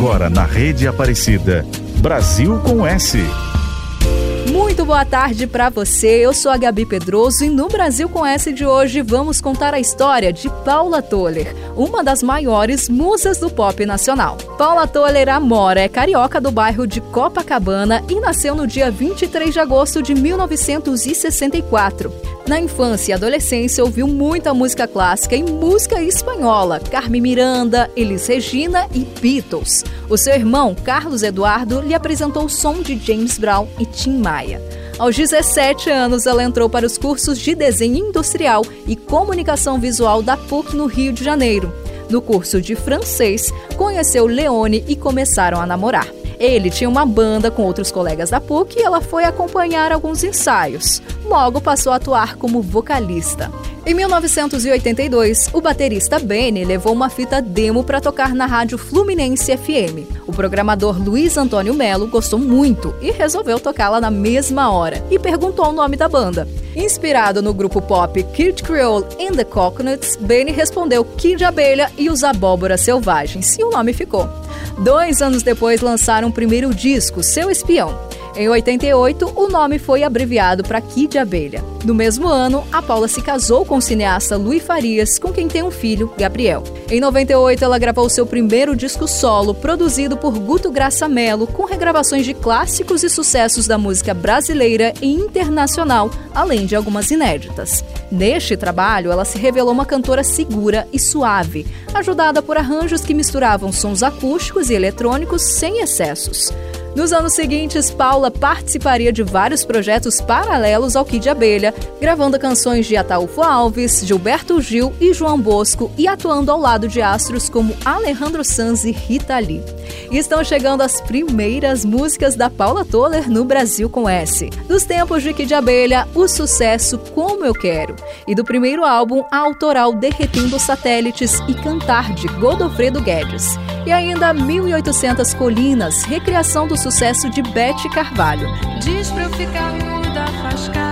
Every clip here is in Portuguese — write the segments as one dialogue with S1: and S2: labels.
S1: Agora na Rede Aparecida. Brasil com S.
S2: Muito boa tarde para você. Eu sou a Gabi Pedroso e no Brasil com S de hoje vamos contar a história de Paula Toller, uma das maiores musas do pop nacional. Paula Toller Amora é carioca do bairro de Copacabana e nasceu no dia 23 de agosto de 1964. Na infância e adolescência ouviu muita música clássica e música espanhola, Carmen Miranda, Elis Regina e Beatles. O seu irmão, Carlos Eduardo, lhe apresentou o som de James Brown e Tim Maia. Aos 17 anos, ela entrou para os cursos de desenho industrial e comunicação visual da PUC no Rio de Janeiro. No curso de francês, conheceu Leone e começaram a namorar. Ele tinha uma banda com outros colegas da PUC e ela foi acompanhar alguns ensaios. Logo passou a atuar como vocalista. Em 1982, o baterista Benny levou uma fita demo para tocar na rádio Fluminense FM. O programador Luiz Antônio Melo gostou muito e resolveu tocá-la na mesma hora e perguntou o nome da banda. Inspirado no grupo pop Kid Creole and the Coconuts, Benny respondeu Kid Abelha e os Abóboras Selvagens e o nome ficou. Dois anos depois lançaram o primeiro disco, Seu Espião. Em 88, o nome foi abreviado para Kid Abelha. No mesmo ano, a Paula se casou com o cineasta Luiz Farias, com quem tem um filho, Gabriel. Em 98, ela gravou seu primeiro disco solo, produzido por Guto Graça Mello, com regravações de clássicos e sucessos da música brasileira e internacional, além de algumas inéditas. Neste trabalho, ela se revelou uma cantora segura e suave, ajudada por arranjos que misturavam sons acústicos e eletrônicos sem excessos. Nos anos seguintes, Paula participaria de vários projetos paralelos ao Kid Abelha, gravando canções de Ataúfo Alves, Gilberto Gil e João Bosco e atuando ao lado de astros como Alejandro Sanz e Rita Lee. E estão chegando as primeiras músicas da Paula Toller no Brasil com S. Dos tempos de Kid Abelha, o sucesso Como Eu Quero. E do primeiro álbum, a autoral Derretendo Satélites e Cantar de Godofredo Guedes. E ainda 1800 Colinas, recriação do sucesso de Bete Carvalho.
S3: Diz pra eu ficar muda, faz cara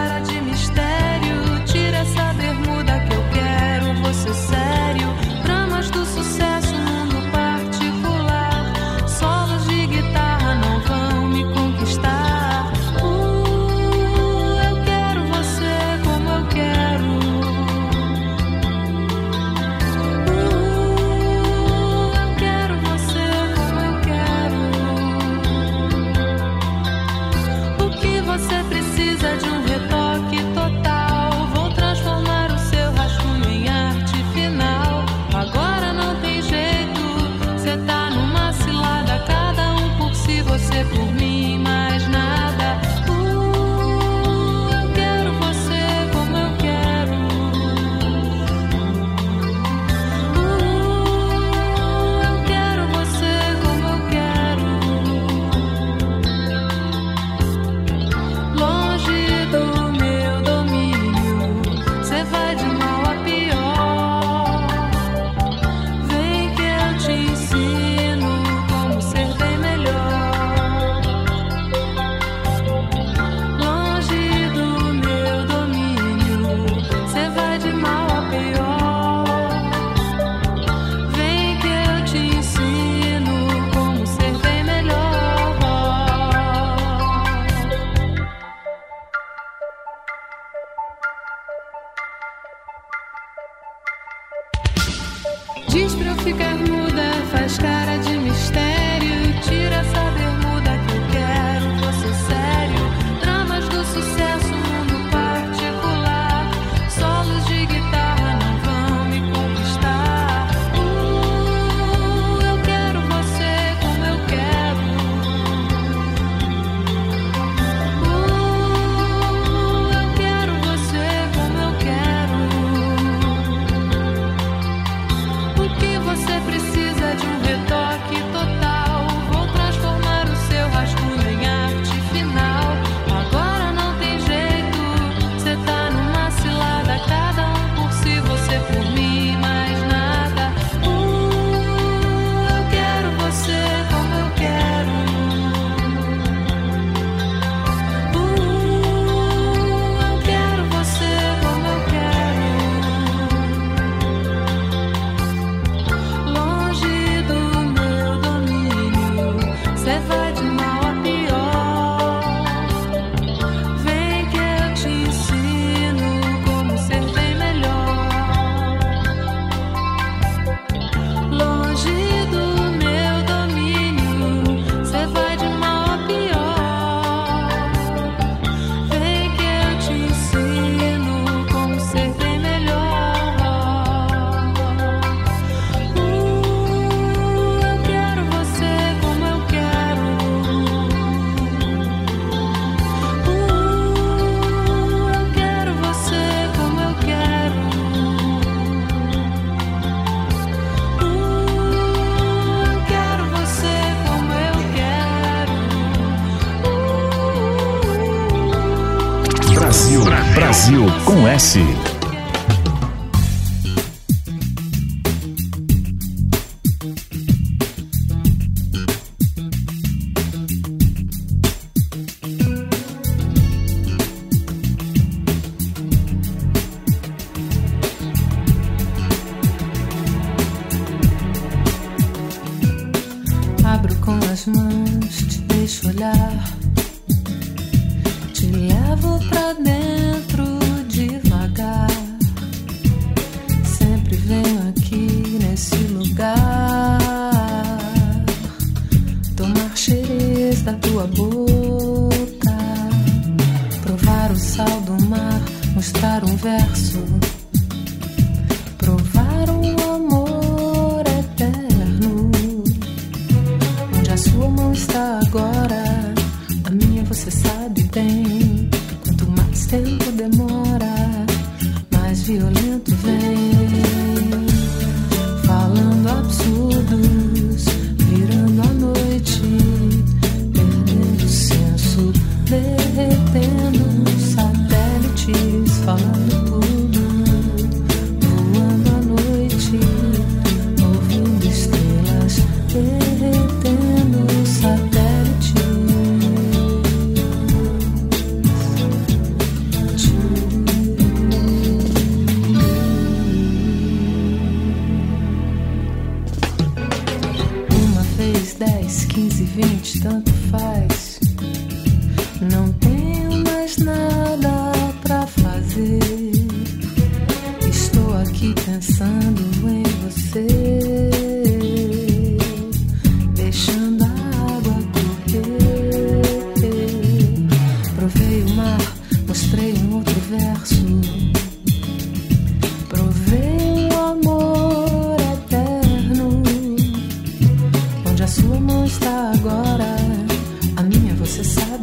S3: levo pra dentro.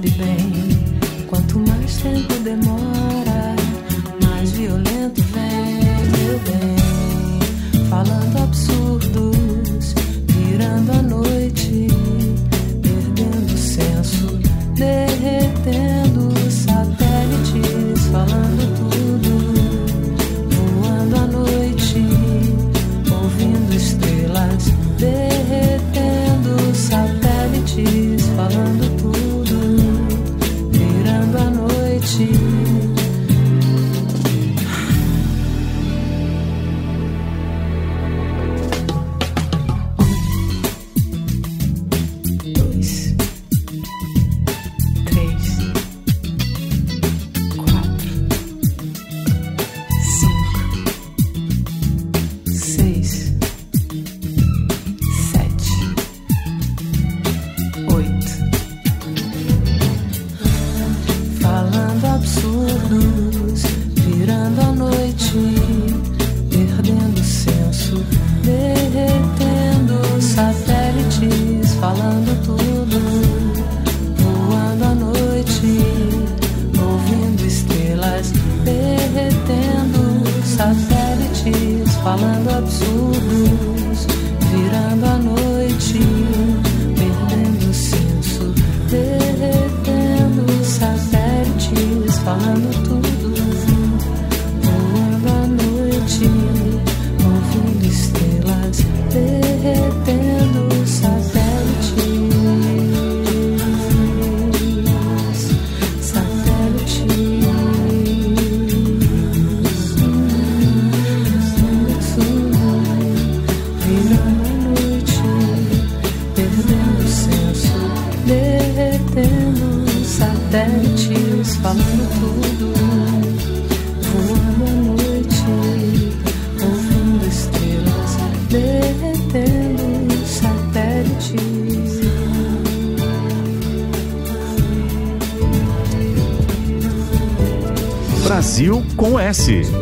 S3: Acontece. aventuras passadas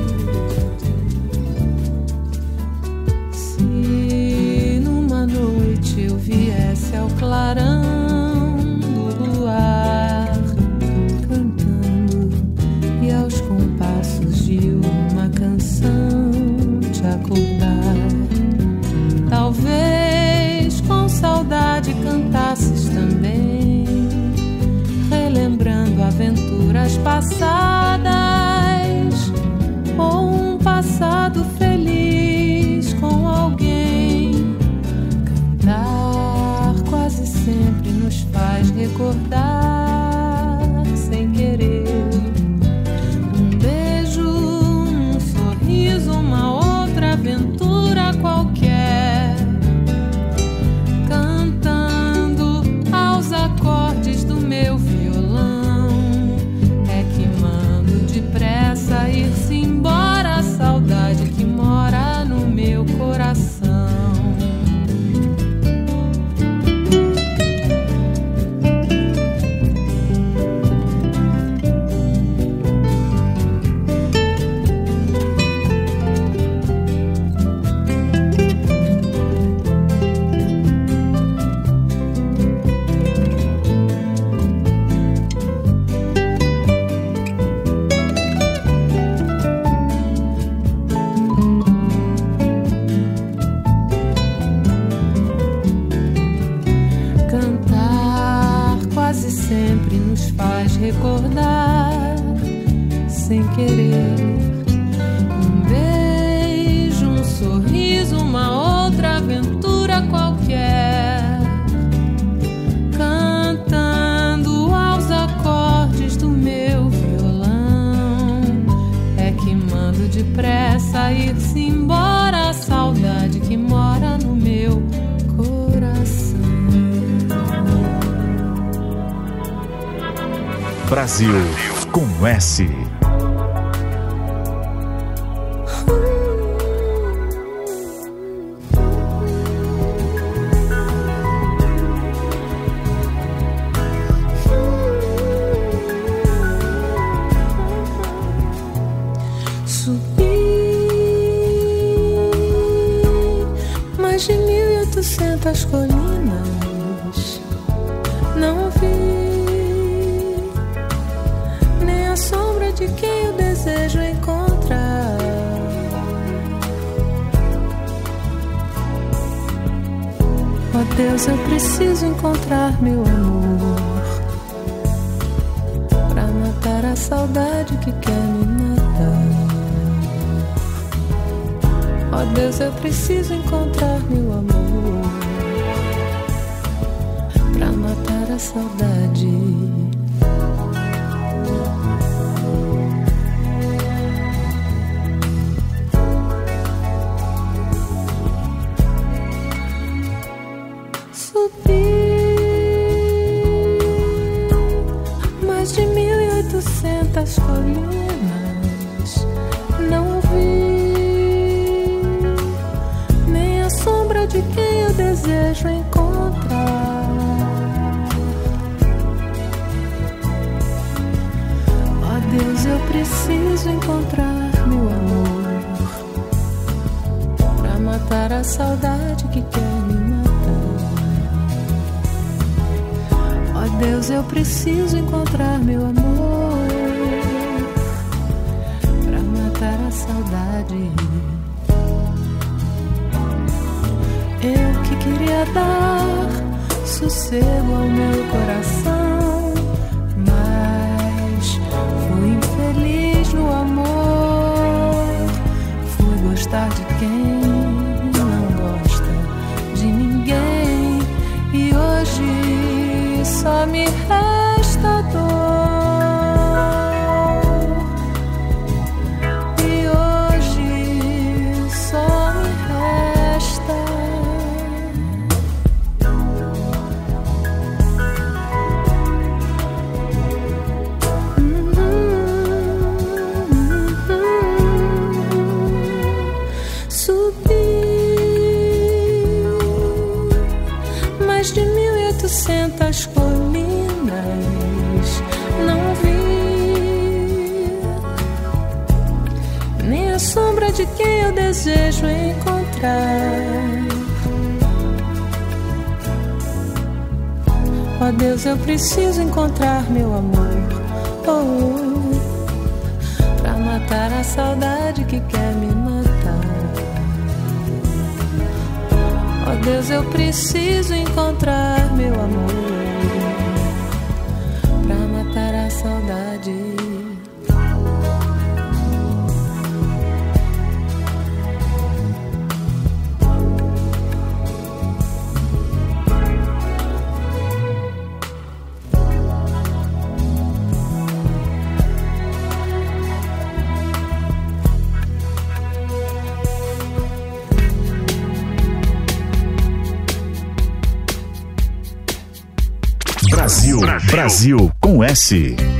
S3: sim Oh Deus, eu preciso encontrar meu amor. Pra matar a saudade que quer me matar. Oh Deus, eu preciso encontrar meu amor. Pra matar a saudade. as colinas não vi nem a sombra de quem eu desejo encontrar. Ó oh Deus, eu preciso encontrar meu amor pra matar a saudade que quer me matar. Oh Deus, eu preciso encontrar meu amor. Eu que queria dar sossego ao meu coração, mas fui infeliz no amor. Fui gostar de quem não
S1: gosta de ninguém e hoje
S3: só me resta
S1: preciso encontrar meu amor. Oh, pra matar a saudade que quer me matar. Oh Deus, eu preciso encontrar meu amor.
S3: Brasil com S.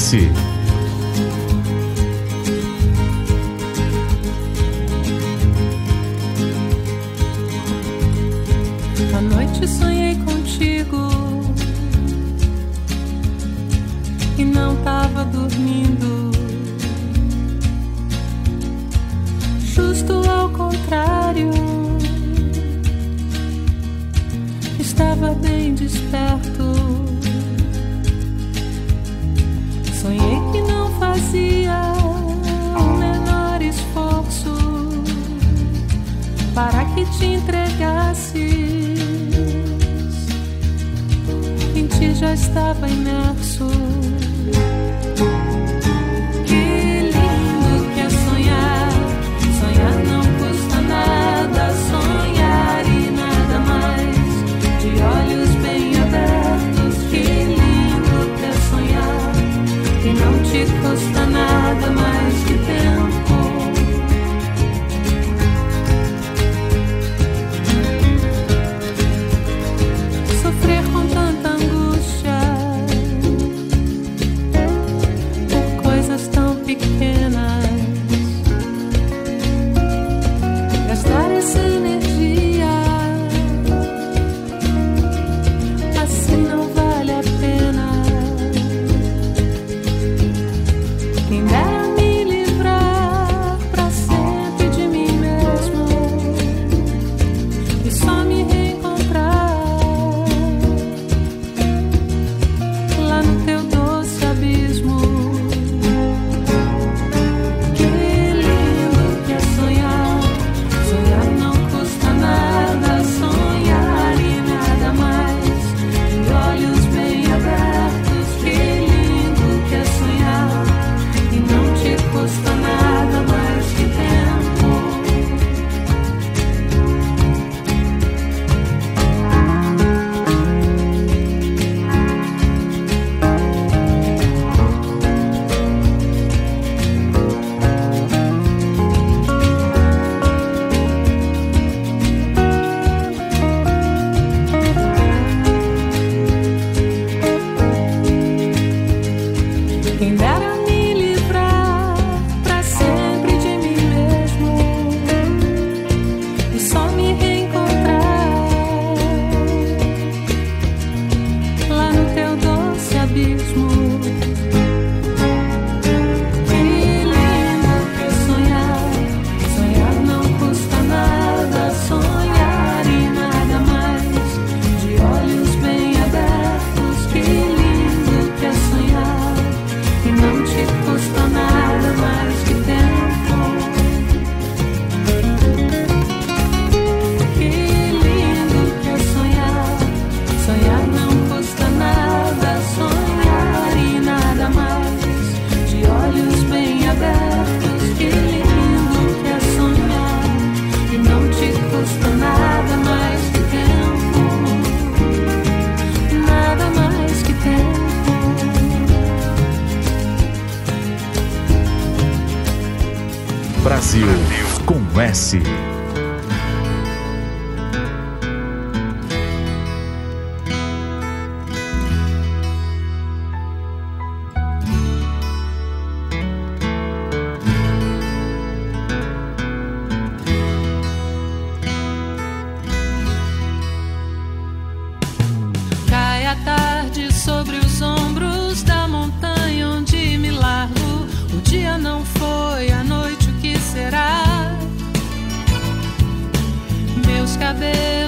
S3: oferece te entregasses. Em ti já estava imerso. baby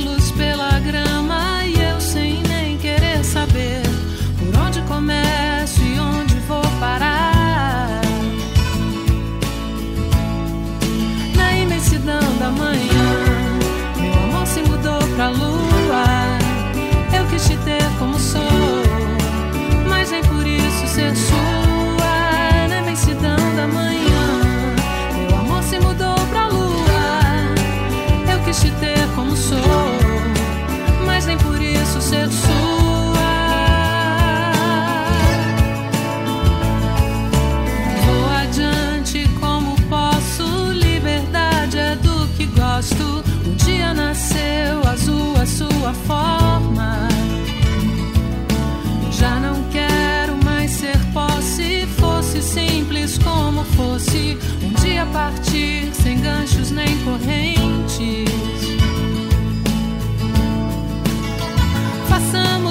S3: Vou adiante como posso. Liberdade é do que gosto. Um dia nasceu azul a sua forma. Já não quero mais ser posse. Fosse simples como fosse. Um dia partir sem ganchos nem corrente.
S2: some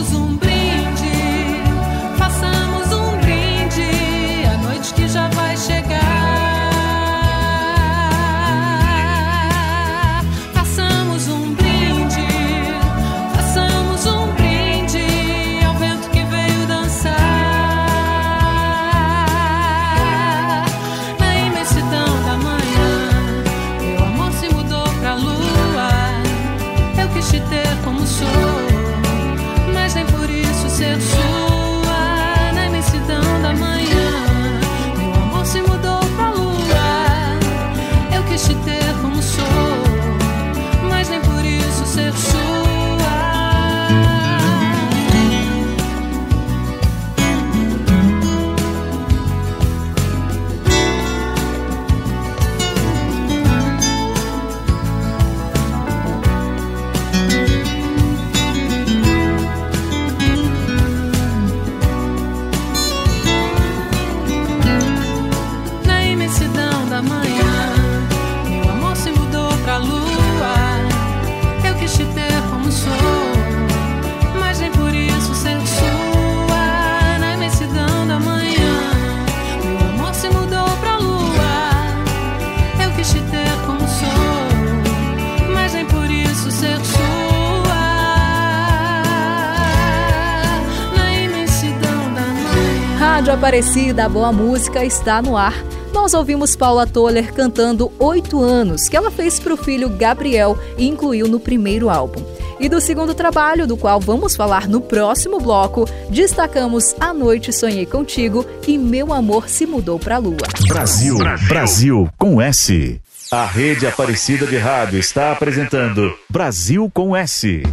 S2: Aparecida, a boa música está no ar. Nós ouvimos Paula Toller cantando Oito Anos, que ela fez para o filho Gabriel e incluiu no primeiro álbum. E do segundo trabalho, do qual vamos falar no próximo bloco, destacamos A Noite Sonhei Contigo e Meu Amor Se Mudou Pra Lua.
S1: Brasil, Brasil com S. A rede Aparecida de Rádio está apresentando Brasil com S.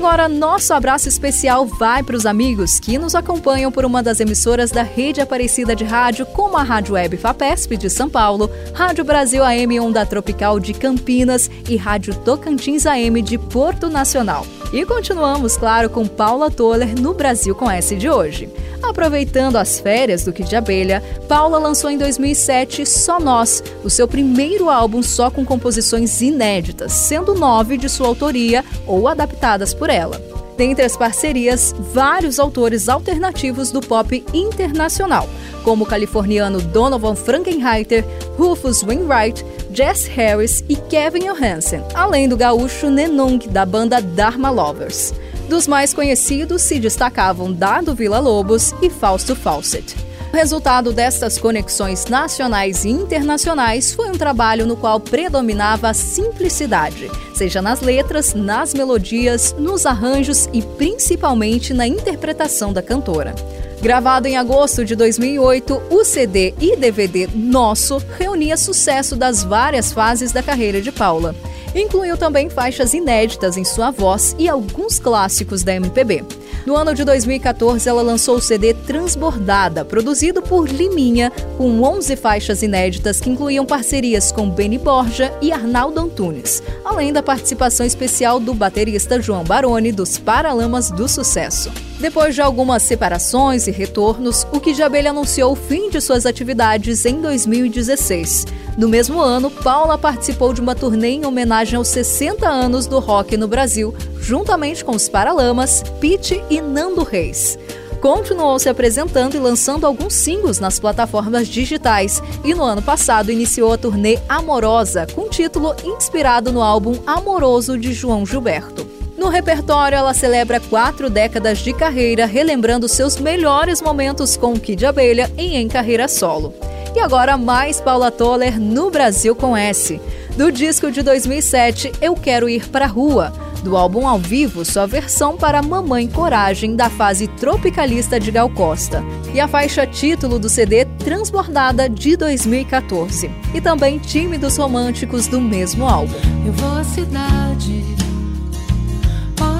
S2: Agora, nosso abraço especial vai para os amigos que nos acompanham por uma das emissoras da rede Aparecida de Rádio, como a Rádio Web FAPESP de São Paulo, Rádio Brasil AM Onda Tropical de Campinas e Rádio Tocantins AM de Porto Nacional. E continuamos, claro, com Paula Toller no Brasil com S de hoje. Aproveitando as férias do Kid de Abelha, Paula lançou em 2007 Só Nós, o seu primeiro álbum só com composições inéditas, sendo nove de sua autoria ou adaptadas por ela. Dentre as parcerias, vários autores alternativos do pop internacional, como o californiano Donovan Frankenreiter, Rufus Wainwright, Jess Harris e Kevin Johansen, além do gaúcho Nenung, da banda Dharma Lovers. Dos mais conhecidos se destacavam Dado Vila Lobos e Fausto Fawcett. O resultado destas conexões nacionais e internacionais foi um trabalho no qual predominava a simplicidade, seja nas letras, nas melodias, nos arranjos e principalmente na interpretação da cantora. Gravado em agosto de 2008, o CD e DVD Nosso reunia sucesso das várias fases da carreira de Paula. Incluiu também faixas inéditas em sua voz e alguns clássicos da MPB. No ano de 2014, ela lançou o CD Transbordada, produzido por Liminha, com 11 faixas inéditas que incluíam parcerias com Benny Borja e Arnaldo Antunes, além da participação especial do baterista João Baroni dos Paralamas do Sucesso. Depois de algumas separações e retornos, o Kid de Abelha anunciou o fim de suas atividades em 2016. No mesmo ano, Paula participou de uma turnê em homenagem aos 60 anos do rock no Brasil, juntamente com os Paralamas, Pete e Nando Reis. Continuou se apresentando e lançando alguns singles nas plataformas digitais e no ano passado iniciou a turnê Amorosa, com título inspirado no álbum Amoroso de João Gilberto. No repertório, ela celebra quatro décadas de carreira, relembrando seus melhores momentos com o Kid Abelha e em carreira solo. E agora mais Paula Toller no Brasil com S. Do disco de 2007, Eu Quero Ir Pra Rua. Do álbum ao vivo, sua versão para Mamãe Coragem, da fase tropicalista de Gal Costa. E a faixa título do CD Transbordada, de 2014. E também Tímidos Românticos, do mesmo álbum.
S3: Eu vou à cidade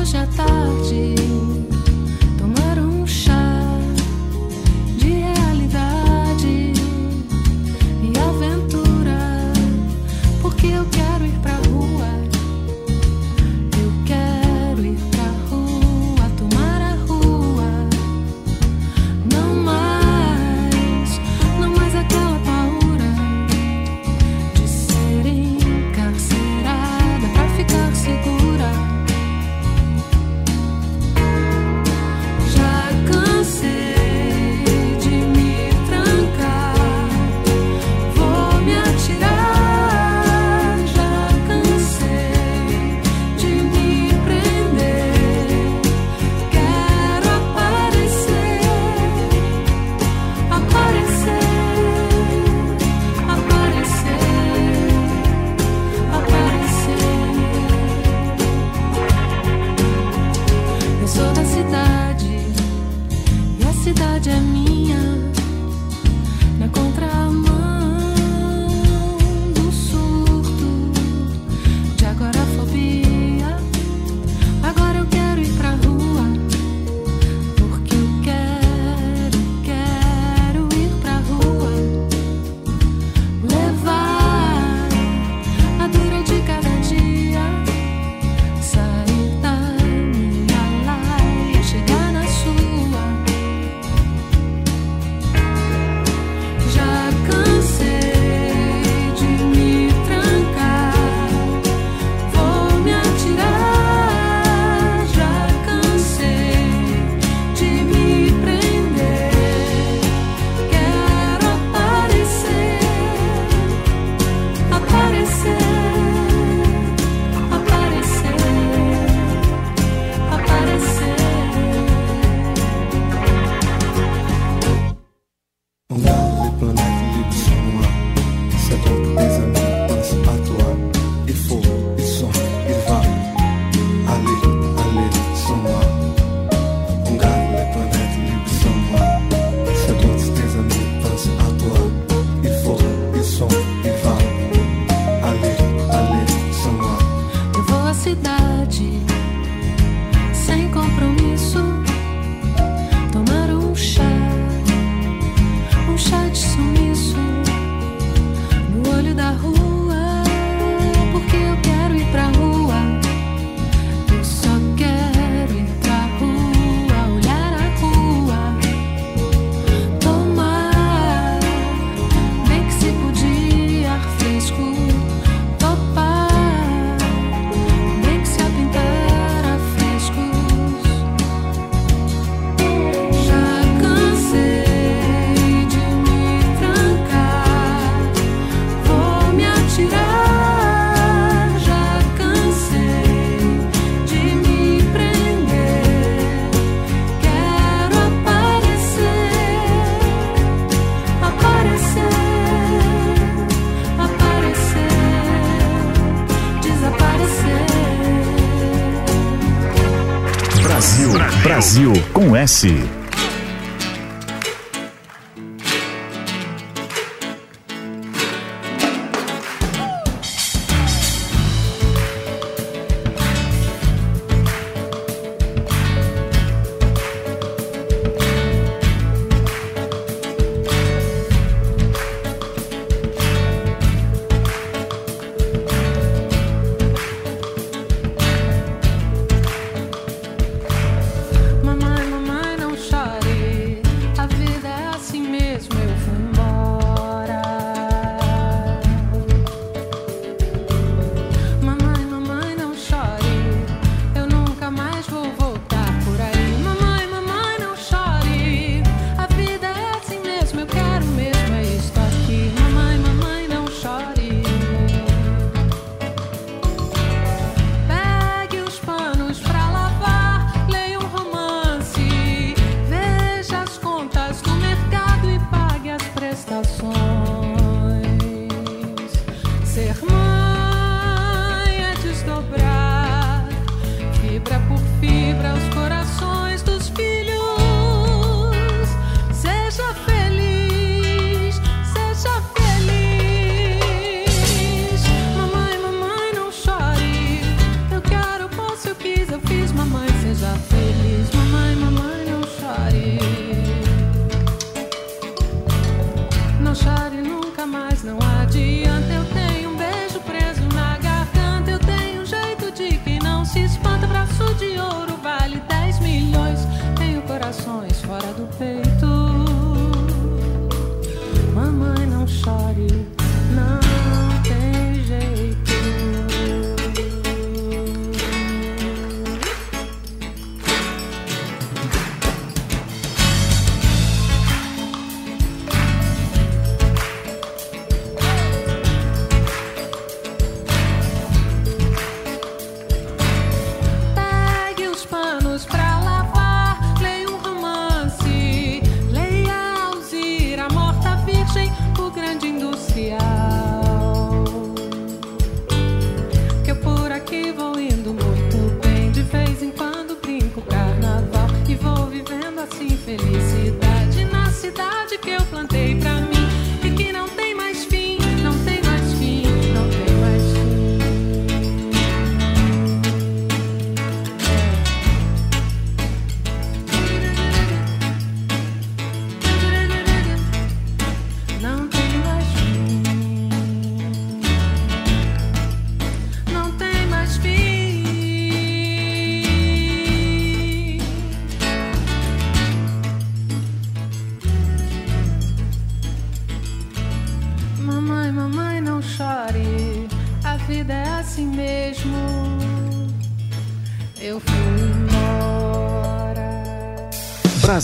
S3: hoje à tarde porque eu quero ir pra com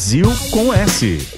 S3: Brasil com S.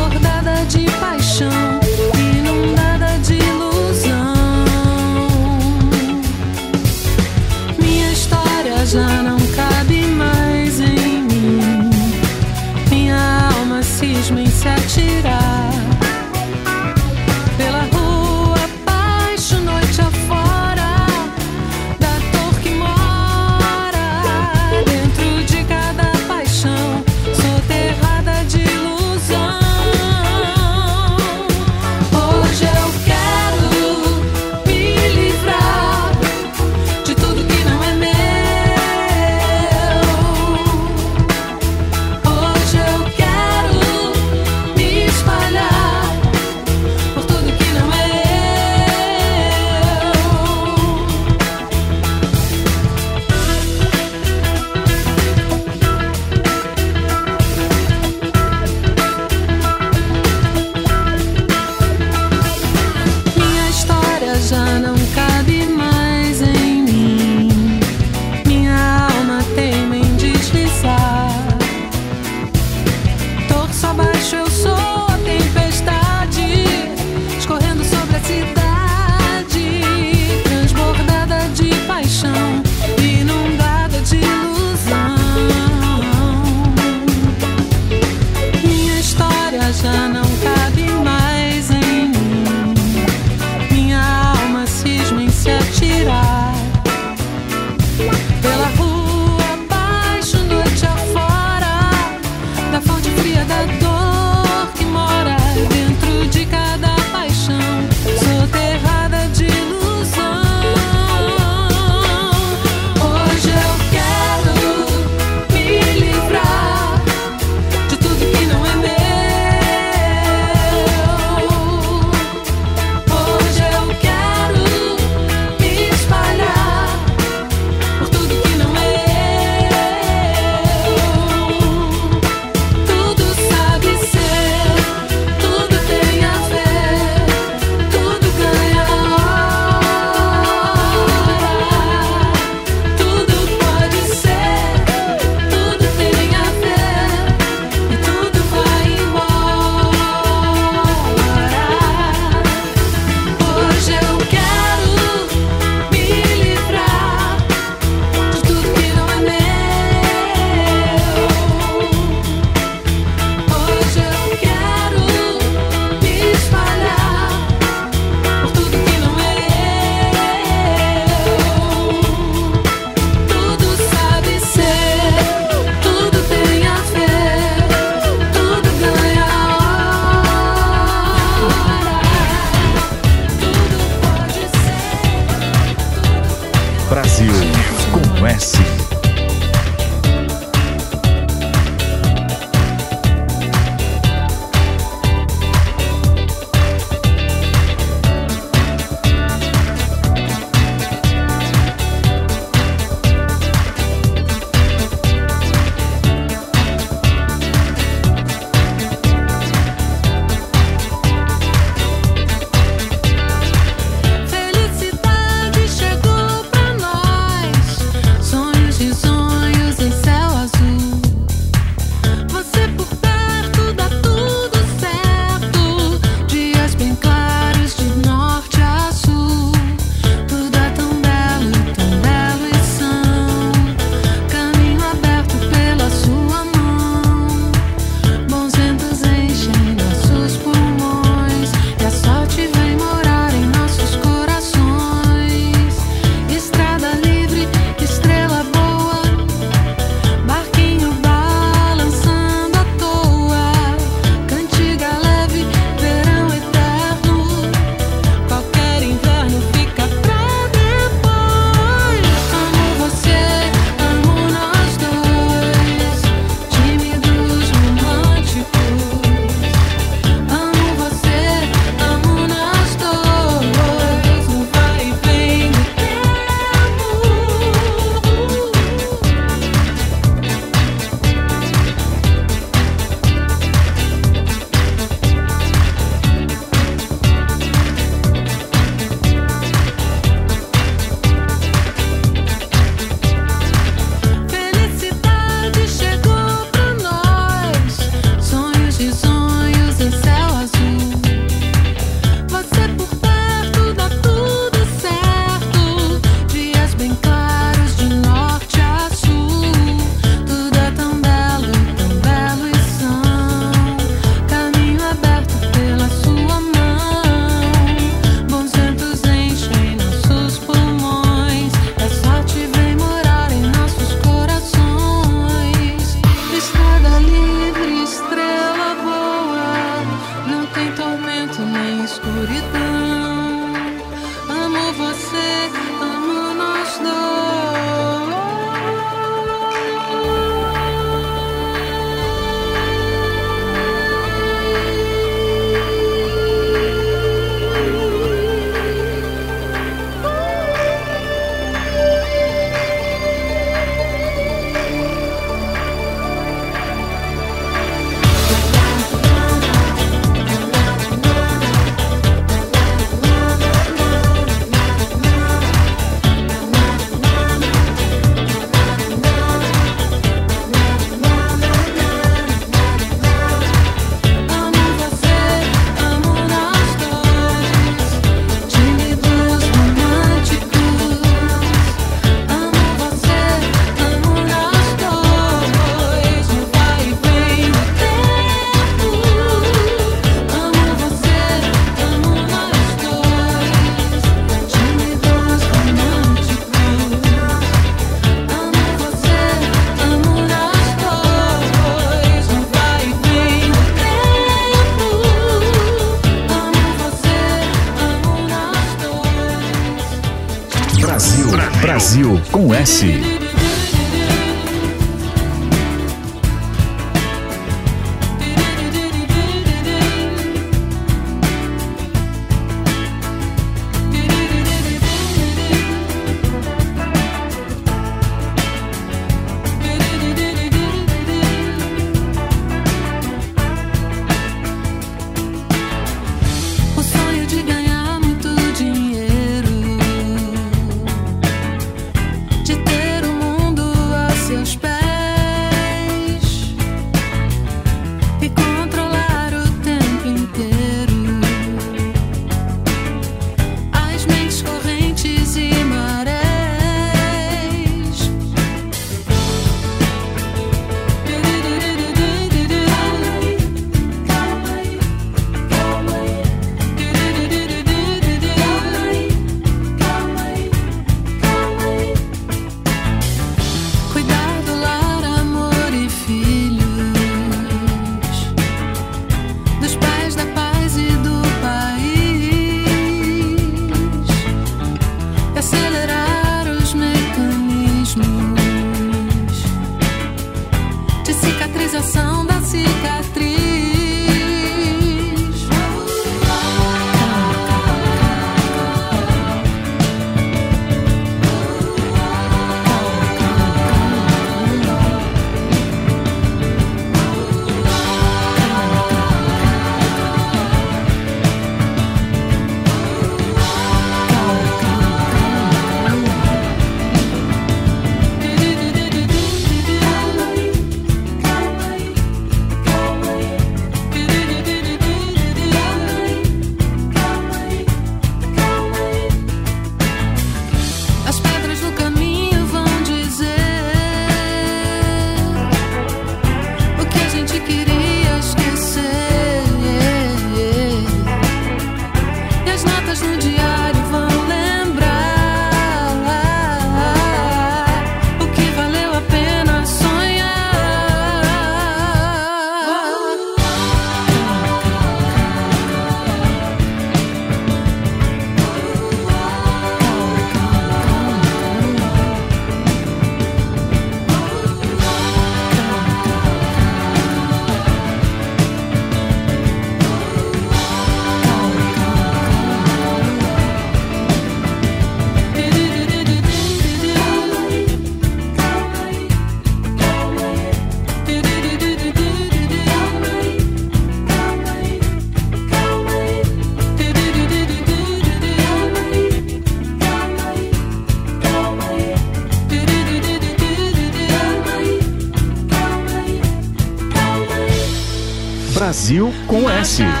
S3: com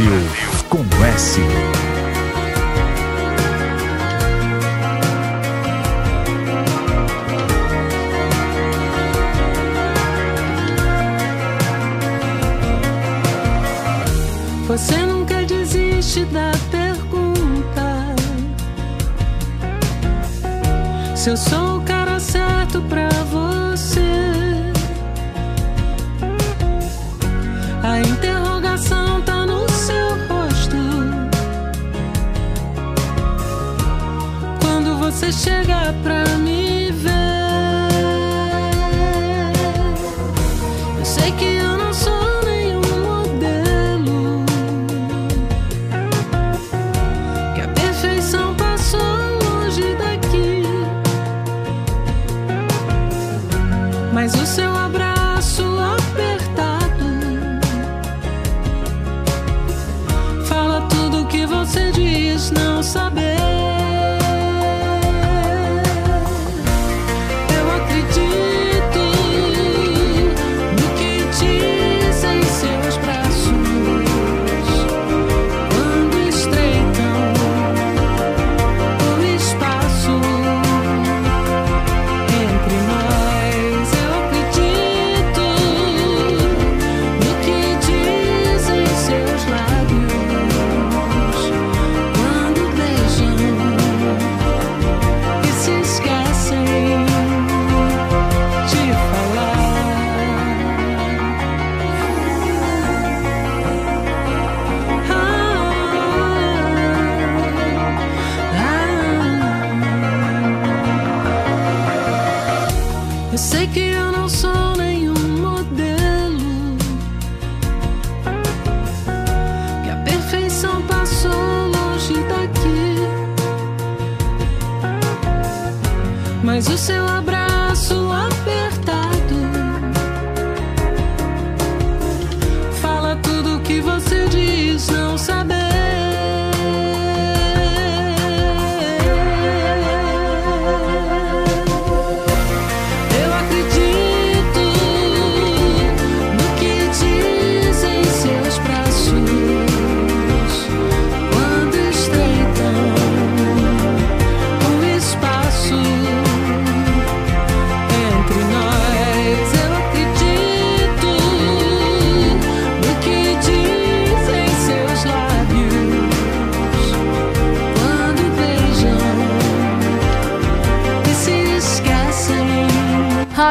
S3: Brasil Quando você chega pra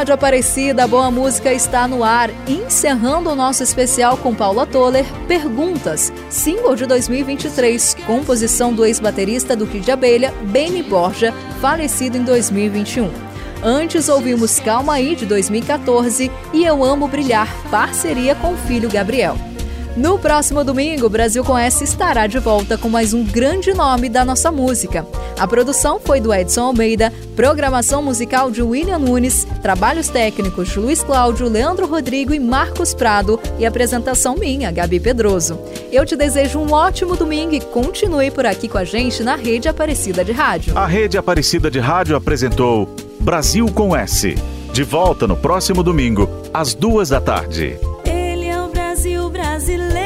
S2: Rádio Aparecida, boa música está no ar. Encerrando o nosso especial com Paula Toller, Perguntas, single de 2023, composição do ex-baterista do Kid Abelha, Benny Borja, falecido em 2021. Antes ouvimos Calma Aí de 2014 e Eu Amo Brilhar, parceria com o filho Gabriel. No próximo domingo, o Brasil com S estará de volta com mais um grande nome da nossa música. A produção foi do Edson Almeida, programação musical de William Nunes, trabalhos técnicos de Luiz Cláudio, Leandro Rodrigo e Marcos Prado e apresentação minha, Gabi Pedroso. Eu te desejo um ótimo domingo e continue por aqui com a gente na Rede Aparecida de Rádio.
S1: A Rede Aparecida de Rádio apresentou Brasil com S. De volta no próximo domingo, às duas da tarde.
S4: Ele é o Brasil